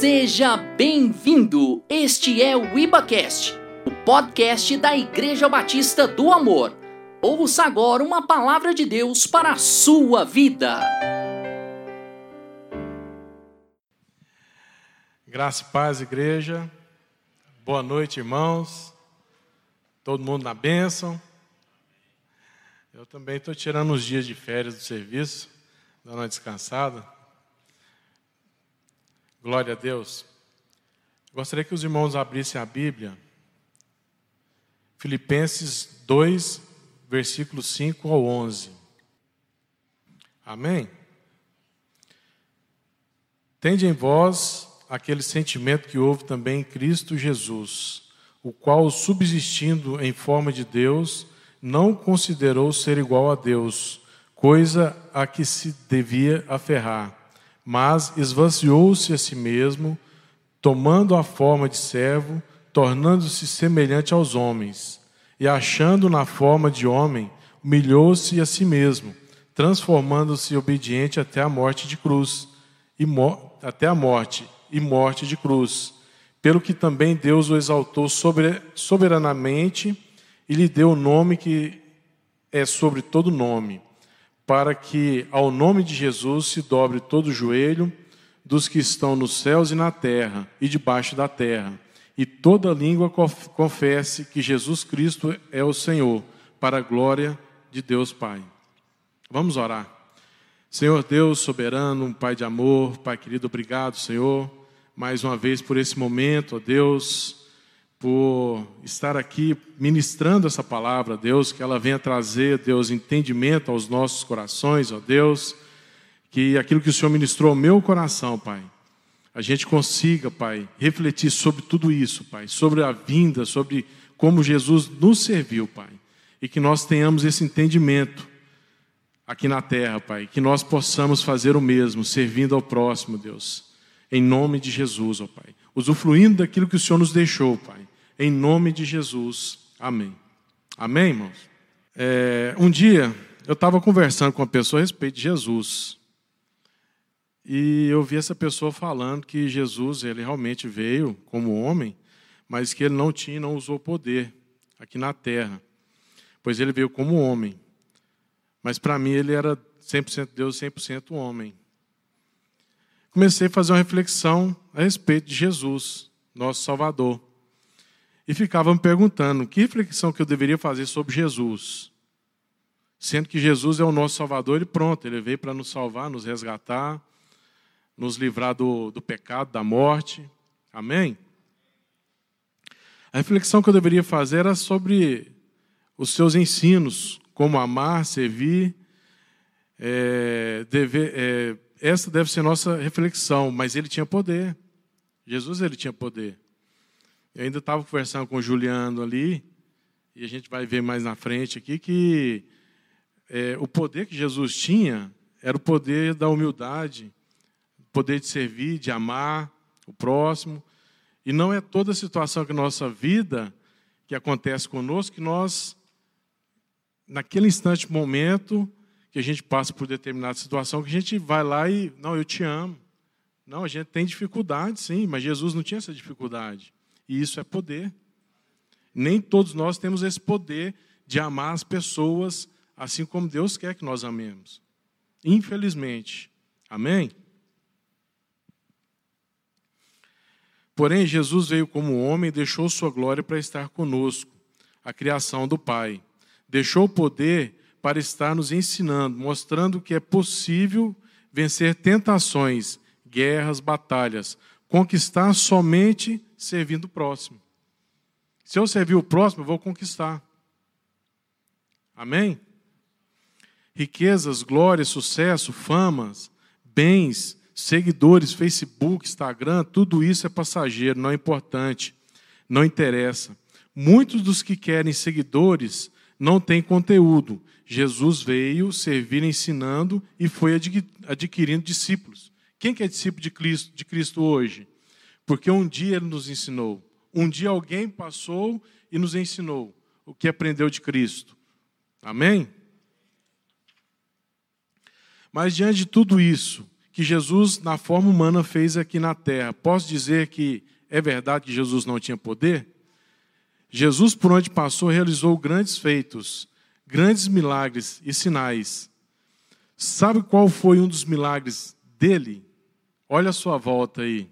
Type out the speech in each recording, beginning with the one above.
Seja bem-vindo! Este é o IbaCast, o podcast da Igreja Batista do Amor. Ouça agora uma palavra de Deus para a sua vida. Graça e paz, igreja. Boa noite, irmãos. Todo mundo na bênção. Eu também estou tirando uns dias de férias do serviço, dando uma descansada. Glória a Deus. Gostaria que os irmãos abrissem a Bíblia. Filipenses 2, versículos 5 ao 11. Amém? Tende em vós aquele sentimento que houve também em Cristo Jesus, o qual, subsistindo em forma de Deus, não considerou ser igual a Deus, coisa a que se devia aferrar mas esvaziou-se a si mesmo, tomando a forma de servo, tornando-se semelhante aos homens, e achando na forma de homem, humilhou-se a si mesmo, transformando-se obediente até a morte de cruz, e até a morte e morte de cruz. Pelo que também Deus o exaltou soberanamente e lhe deu o nome que é sobre todo nome para que ao nome de Jesus se dobre todo o joelho dos que estão nos céus e na terra e debaixo da terra, e toda língua confesse que Jesus Cristo é o Senhor, para a glória de Deus Pai. Vamos orar. Senhor Deus soberano, Pai de amor, Pai querido, obrigado, Senhor, mais uma vez por esse momento, ó Deus por estar aqui ministrando essa palavra, Deus, que ela venha trazer, Deus, entendimento aos nossos corações, ó Deus, que aquilo que o Senhor ministrou ao meu coração, Pai, a gente consiga, Pai, refletir sobre tudo isso, Pai, sobre a vinda, sobre como Jesus nos serviu, Pai, e que nós tenhamos esse entendimento aqui na terra, Pai, que nós possamos fazer o mesmo, servindo ao próximo, Deus, em nome de Jesus, ó Pai, usufruindo daquilo que o Senhor nos deixou, Pai em nome de Jesus. Amém. Amém, irmãos? É, um dia eu estava conversando com uma pessoa a respeito de Jesus. E eu vi essa pessoa falando que Jesus, ele realmente veio como homem, mas que ele não tinha, não usou poder aqui na terra. Pois ele veio como homem. Mas para mim ele era 100% Deus, 100% homem. Comecei a fazer uma reflexão a respeito de Jesus, nosso Salvador e ficava me perguntando que reflexão que eu deveria fazer sobre Jesus. Sendo que Jesus é o nosso Salvador e pronto, ele veio para nos salvar, nos resgatar, nos livrar do, do pecado, da morte. Amém? A reflexão que eu deveria fazer era sobre os seus ensinos, como amar, servir. É, deve, é, essa deve ser nossa reflexão, mas ele tinha poder. Jesus ele tinha poder. Eu ainda estava conversando com o Juliano ali, e a gente vai ver mais na frente aqui, que é, o poder que Jesus tinha era o poder da humildade, o poder de servir, de amar o próximo. E não é toda situação que nossa vida, que acontece conosco, que nós, naquele instante, momento, que a gente passa por determinada situação, que a gente vai lá e, não, eu te amo. Não, a gente tem dificuldade, sim, mas Jesus não tinha essa dificuldade. E isso é poder. Nem todos nós temos esse poder de amar as pessoas assim como Deus quer que nós amemos. Infelizmente. Amém? Porém, Jesus veio como homem e deixou sua glória para estar conosco, a criação do Pai. Deixou o poder para estar nos ensinando, mostrando que é possível vencer tentações, guerras, batalhas, conquistar somente servindo o próximo. Se eu servir o próximo, eu vou conquistar. Amém? Riquezas, glória, sucesso, famas, bens, seguidores, Facebook, Instagram, tudo isso é passageiro, não é importante, não interessa. Muitos dos que querem seguidores não têm conteúdo. Jesus veio servir ensinando e foi adquirindo discípulos. Quem que é discípulo de Cristo, de Cristo hoje? Porque um dia ele nos ensinou. Um dia alguém passou e nos ensinou o que aprendeu de Cristo. Amém? Mas diante de tudo isso que Jesus, na forma humana, fez aqui na terra. Posso dizer que é verdade que Jesus não tinha poder? Jesus, por onde passou, realizou grandes feitos, grandes milagres e sinais. Sabe qual foi um dos milagres dele? Olha a sua volta aí.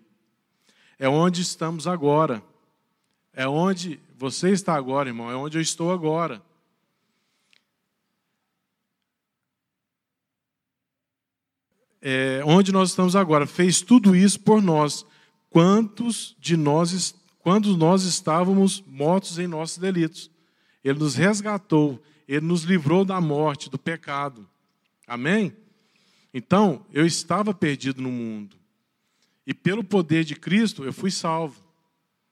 É onde estamos agora. É onde você está agora, irmão. É onde eu estou agora. É onde nós estamos agora. Fez tudo isso por nós. Quantos de nós quando nós estávamos mortos em nossos delitos. Ele nos resgatou, ele nos livrou da morte, do pecado. Amém? Então, eu estava perdido no mundo. E pelo poder de Cristo, eu fui salvo.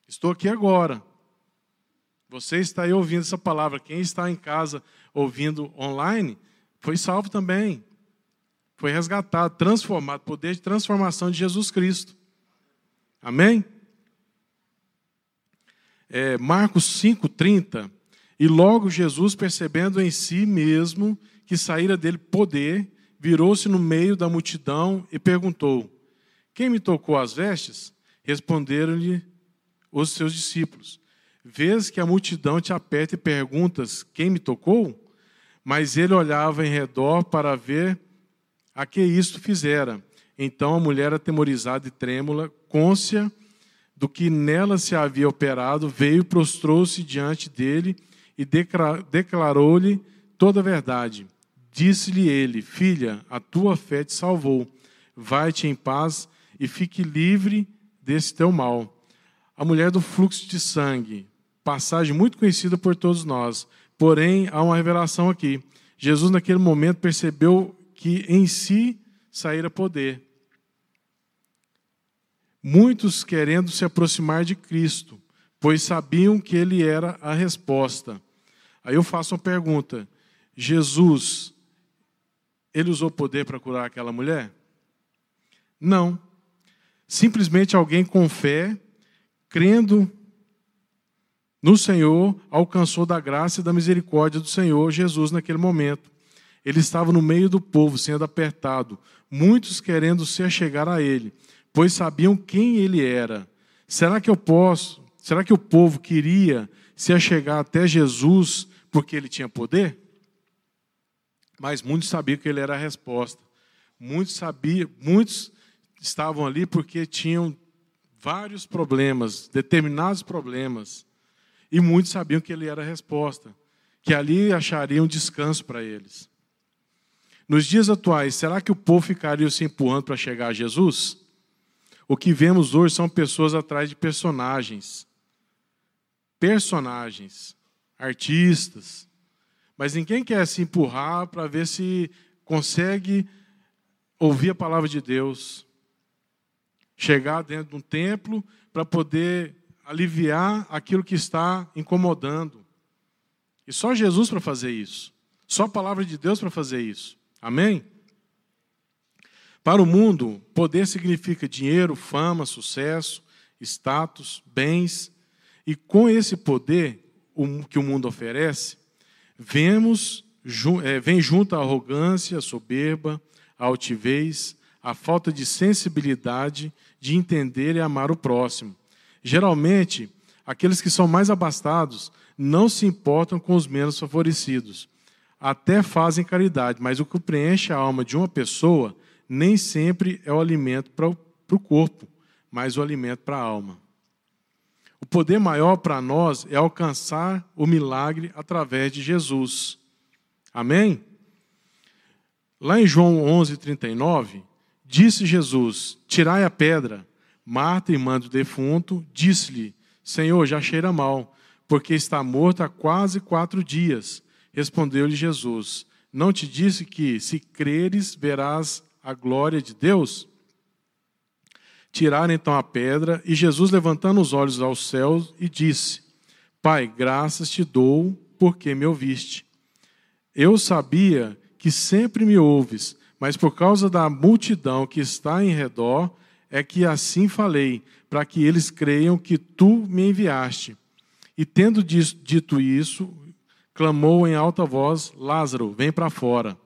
Estou aqui agora. Você está aí ouvindo essa palavra. Quem está em casa ouvindo online, foi salvo também. Foi resgatado, transformado. Poder de transformação de Jesus Cristo. Amém? é, Marcos 5,30, e logo Jesus, percebendo em si mesmo que saíra dele poder, virou-se no meio da multidão e perguntou: Quem me tocou as vestes? Responderam-lhe os seus discípulos: Vês que a multidão te aperta e perguntas: Quem me tocou? Mas ele olhava em redor para ver a que isto fizera. Então a mulher, atemorizada e trêmula, côncia do que nela se havia operado, veio, prostrou-se diante dele e declarou-lhe toda a verdade. Disse-lhe ele: Filha, a tua fé te salvou. Vai-te em paz e fique livre desse teu mal. A mulher do fluxo de sangue, passagem muito conhecida por todos nós. Porém, há uma revelação aqui. Jesus, naquele momento, percebeu que em si saíra poder muitos querendo se aproximar de Cristo, pois sabiam que ele era a resposta. Aí eu faço uma pergunta: Jesus, ele usou poder para curar aquela mulher? Não. Simplesmente alguém com fé, crendo no Senhor, alcançou da graça e da misericórdia do Senhor Jesus naquele momento. Ele estava no meio do povo, sendo apertado, muitos querendo se achegar a ele pois sabiam quem ele era. Será que eu posso? Será que o povo queria se achegar até Jesus porque ele tinha poder? Mas muitos sabiam que ele era a resposta. Muitos sabiam, muitos estavam ali porque tinham vários problemas, determinados problemas. E muitos sabiam que ele era a resposta, que ali achariam descanso para eles. Nos dias atuais, será que o povo ficaria se empurrando para chegar a Jesus? O que vemos hoje são pessoas atrás de personagens. Personagens, artistas. Mas ninguém quer se empurrar para ver se consegue ouvir a palavra de Deus. Chegar dentro de um templo para poder aliviar aquilo que está incomodando. E só Jesus para fazer isso. Só a palavra de Deus para fazer isso. Amém? Para o mundo, poder significa dinheiro, fama, sucesso, status, bens. E com esse poder que o mundo oferece, vemos, é, vem junto a arrogância, a soberba, a altivez, a falta de sensibilidade de entender e amar o próximo. Geralmente, aqueles que são mais abastados não se importam com os menos favorecidos. Até fazem caridade, mas o que preenche a alma de uma pessoa nem sempre é o alimento para o corpo, mas o alimento para a alma. O poder maior para nós é alcançar o milagre através de Jesus. Amém? Lá em João 11:39, disse Jesus: Tirai a pedra. Marta, irmã do defunto, disse-lhe: Senhor, já cheira mal, porque está morto há quase quatro dias. Respondeu-lhe Jesus: Não te disse que, se creres, verás a glória de Deus? Tiraram então a pedra, e Jesus, levantando os olhos aos céus, e disse: Pai, graças te dou, porque me ouviste. Eu sabia que sempre me ouves, mas por causa da multidão que está em redor, é que assim falei, para que eles creiam que tu me enviaste. E tendo dito isso, clamou em alta voz: Lázaro, vem para fora.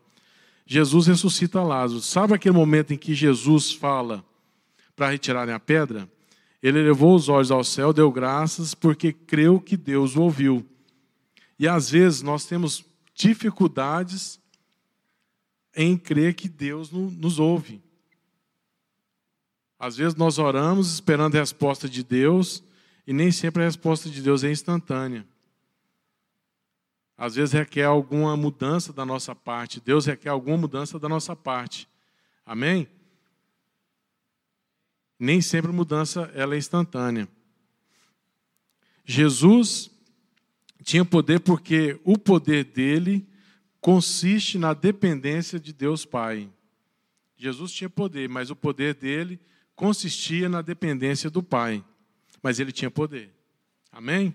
Jesus ressuscita Lázaro. Sabe aquele momento em que Jesus fala para retirarem a pedra? Ele levou os olhos ao céu, deu graças, porque creu que Deus o ouviu. E às vezes nós temos dificuldades em crer que Deus nos ouve. Às vezes nós oramos esperando a resposta de Deus e nem sempre a resposta de Deus é instantânea. Às vezes requer alguma mudança da nossa parte. Deus requer alguma mudança da nossa parte. Amém? Nem sempre mudança ela é instantânea. Jesus tinha poder porque o poder dele consiste na dependência de Deus Pai. Jesus tinha poder, mas o poder dele consistia na dependência do Pai, mas ele tinha poder. Amém?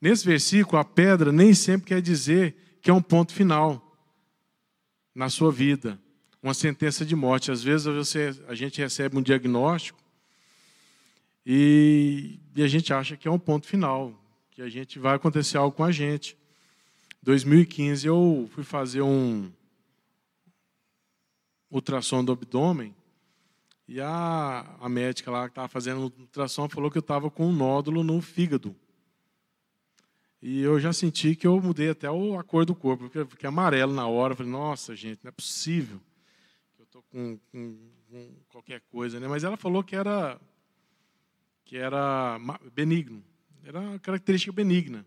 Nesse versículo, a pedra nem sempre quer dizer que é um ponto final na sua vida, uma sentença de morte. Às vezes você, a gente recebe um diagnóstico e, e a gente acha que é um ponto final, que a gente vai acontecer algo com a gente. 2015 eu fui fazer um ultrassom do abdômen e a, a médica lá que estava fazendo ultrassom falou que eu estava com um nódulo no fígado. E eu já senti que eu mudei até a cor do corpo, porque fiquei amarelo na hora. Eu falei, nossa, gente, não é possível que eu estou com, com, com, qualquer coisa. Né? Mas ela falou que era, que era benigno. Era uma característica benigna.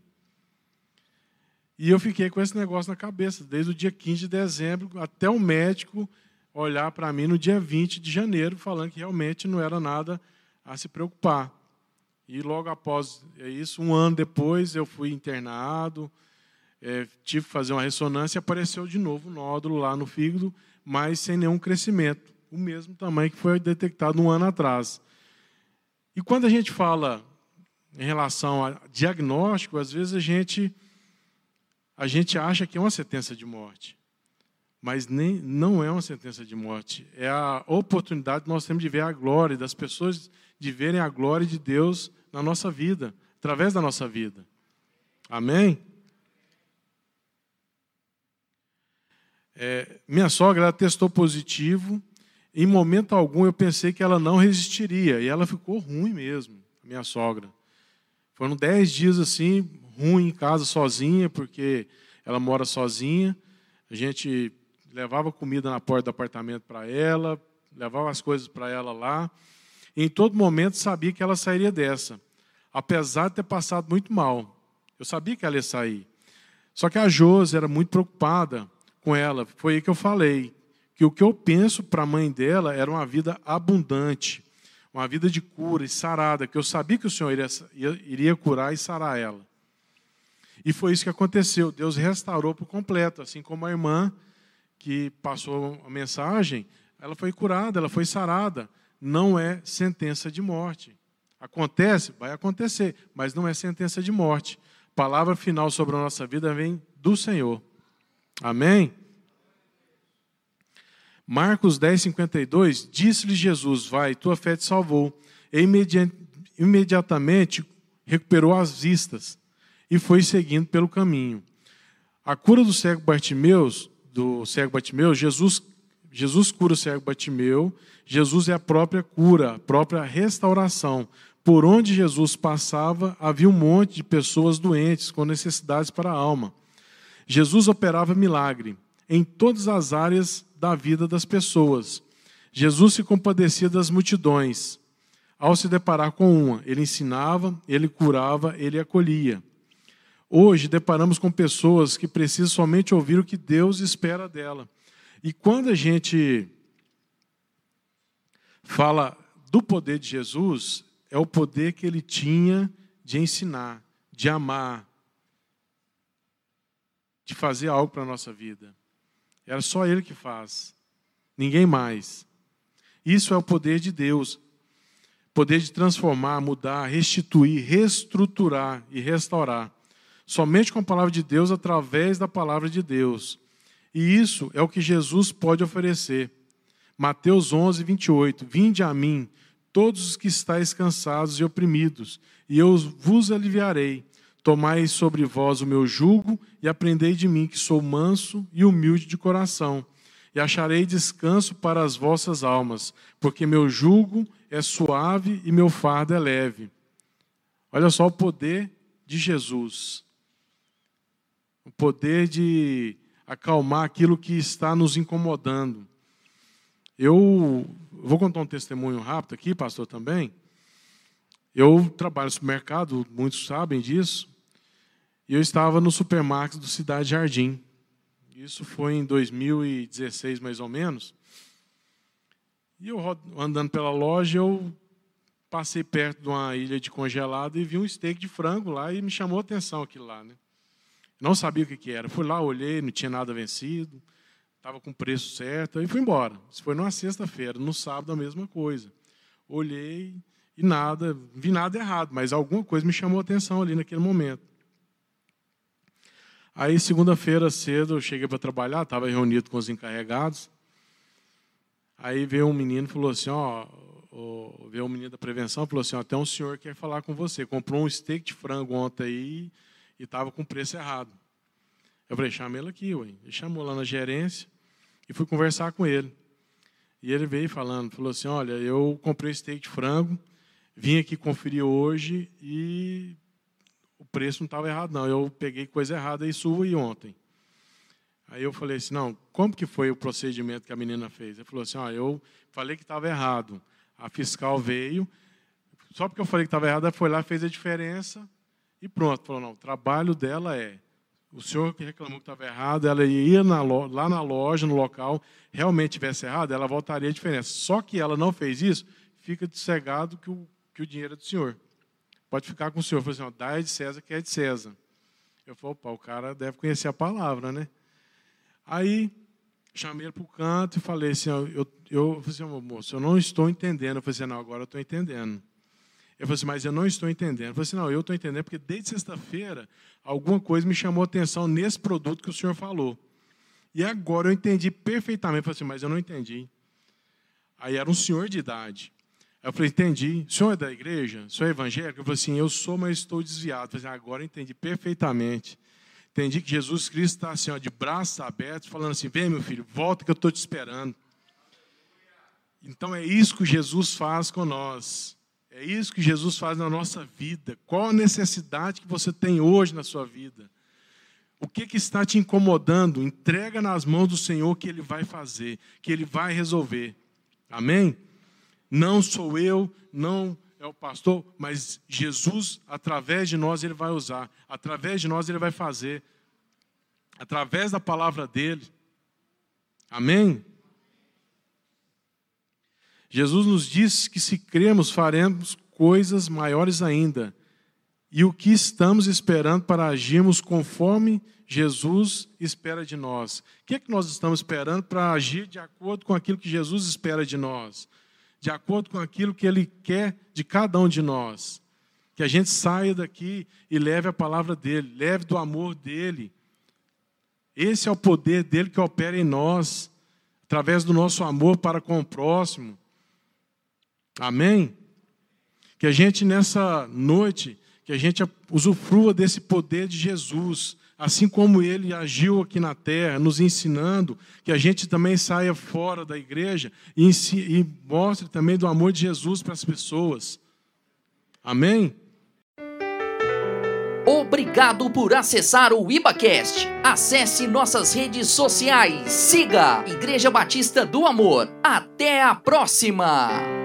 E eu fiquei com esse negócio na cabeça, desde o dia 15 de dezembro até o médico olhar para mim no dia 20 de janeiro, falando que realmente não era nada a se preocupar. E logo após isso, um ano depois, eu fui internado, é, tive que fazer uma ressonância e apareceu de novo um nódulo lá no fígado, mas sem nenhum crescimento. O mesmo tamanho que foi detectado um ano atrás. E quando a gente fala em relação a diagnóstico, às vezes a gente, a gente acha que é uma sentença de morte mas nem, não é uma sentença de morte. É a oportunidade que nós temos de ver a glória, das pessoas de verem a glória de Deus na nossa vida, através da nossa vida. Amém? É, minha sogra testou positivo. Em momento algum eu pensei que ela não resistiria. E ela ficou ruim mesmo, minha sogra. Foram dez dias assim, ruim em casa sozinha, porque ela mora sozinha. A gente levava comida na porta do apartamento para ela, levava as coisas para ela lá. E em todo momento sabia que ela sairia dessa, apesar de ter passado muito mal. Eu sabia que ela ia sair. Só que a Josi era muito preocupada com ela. Foi aí que eu falei que o que eu penso para a mãe dela era uma vida abundante, uma vida de cura e sarada, que eu sabia que o Senhor iria, iria curar e sarar ela. E foi isso que aconteceu. Deus restaurou por completo, assim como a irmã que passou a mensagem, ela foi curada, ela foi sarada. Não é sentença de morte. Acontece? Vai acontecer, mas não é sentença de morte. Palavra final sobre a nossa vida vem do Senhor. Amém? Marcos 10, 52, disse-lhe Jesus: Vai, tua fé te salvou. E imediatamente recuperou as vistas e foi seguindo pelo caminho. A cura do cego Bartimeus do cego Batimeu, Jesus, Jesus cura o cego Batimeu, Jesus é a própria cura, a própria restauração. Por onde Jesus passava, havia um monte de pessoas doentes, com necessidades para a alma. Jesus operava milagre em todas as áreas da vida das pessoas. Jesus se compadecia das multidões. Ao se deparar com uma, ele ensinava, ele curava, ele acolhia. Hoje deparamos com pessoas que precisam somente ouvir o que Deus espera dela. E quando a gente fala do poder de Jesus, é o poder que ele tinha de ensinar, de amar, de fazer algo para a nossa vida. Era só ele que faz, ninguém mais. Isso é o poder de Deus. Poder de transformar, mudar, restituir, reestruturar e restaurar. Somente com a palavra de Deus, através da palavra de Deus. E isso é o que Jesus pode oferecer. Mateus 11, 28. Vinde a mim, todos os que estáis cansados e oprimidos, e eu vos aliviarei. Tomai sobre vós o meu jugo e aprendei de mim, que sou manso e humilde de coração, e acharei descanso para as vossas almas, porque meu jugo é suave e meu fardo é leve. Olha só o poder de Jesus. O poder de acalmar aquilo que está nos incomodando. Eu vou contar um testemunho rápido aqui, pastor, também. Eu trabalho no supermercado, muitos sabem disso, e eu estava no supermercado do Cidade Jardim. Isso foi em 2016, mais ou menos. E eu andando pela loja, eu passei perto de uma ilha de congelado e vi um steak de frango lá e me chamou a atenção aquilo lá, né? Não sabia o que, que era. Fui lá, olhei, não tinha nada vencido, estava com o preço certo, e fui embora. Isso foi numa sexta-feira, no sábado a mesma coisa. Olhei e nada, vi nada errado, mas alguma coisa me chamou a atenção ali naquele momento. Aí, segunda-feira cedo, eu cheguei para trabalhar, estava reunido com os encarregados. Aí veio um menino e falou assim: Ó, veio um menino da prevenção falou assim: Ó, tem um senhor que quer falar com você. Comprou um steak de frango ontem aí e estava com preço errado. Eu falei: chama ele aqui, ué. Ele chamou lá na gerência e fui conversar com ele. E ele veio falando: falou assim: Olha, eu comprei steak de frango, vim aqui conferir hoje e o preço não estava errado, não. Eu peguei coisa errada e subi ontem. Aí eu falei assim, não, como que foi o procedimento que a menina fez? Ele falou assim, ó, eu falei que estava errado. A fiscal veio, só porque eu falei que estava errado, ela foi lá, fez a diferença e pronto. Falou, não, o trabalho dela é, o senhor que reclamou que estava errado, ela ia na lá na loja, no local, realmente tivesse errado, ela voltaria a diferença. Só que ela não fez isso, fica cegado que o, que o dinheiro é do senhor. Pode ficar com o senhor. Falei assim, ó, dá é de César que é de César. Eu falei, opa, o cara deve conhecer a palavra, né? Aí chamei ele para o canto e falei assim, eu, eu, eu falei assim, moço, eu não estou entendendo. Eu falei assim, não, agora eu estou entendendo. Eu falei assim, mas eu não estou entendendo. Eu falei assim, não, eu estou entendendo porque desde sexta-feira alguma coisa me chamou a atenção nesse produto que o senhor falou. E agora eu entendi perfeitamente. Eu falei assim, mas eu não entendi. Aí era um senhor de idade. Eu falei, entendi. O senhor é da igreja? O senhor é evangélico? Eu falei assim, eu sou, mas estou desviado. Eu falei assim, agora eu entendi perfeitamente. Entendi que Jesus Cristo está assim, ó, de braços abertos, falando assim: vem, meu filho, volta que eu estou te esperando. Então é isso que Jesus faz com nós. É isso que Jesus faz na nossa vida. Qual a necessidade que você tem hoje na sua vida? O que, que está te incomodando? Entrega nas mãos do Senhor que Ele vai fazer, que Ele vai resolver. Amém? Não sou eu, não é o pastor, mas Jesus, através de nós, ele vai usar, através de nós, ele vai fazer, através da palavra dele. Amém? Jesus nos diz que se cremos, faremos coisas maiores ainda. E o que estamos esperando para agirmos conforme Jesus espera de nós? O que é que nós estamos esperando para agir de acordo com aquilo que Jesus espera de nós? de acordo com aquilo que Ele quer de cada um de nós. Que a gente saia daqui e leve a palavra dEle, leve do amor dEle. Esse é o poder dEle que opera em nós, através do nosso amor para com o próximo. Amém? Que a gente nessa noite, que a gente usufrua desse poder de Jesus, assim como ele agiu aqui na terra, nos ensinando, que a gente também saia fora da igreja e, e mostre também do amor de Jesus para as pessoas. Amém? Obrigado por acessar o IbaCast. Acesse nossas redes sociais. Siga Igreja Batista do Amor. Até a próxima!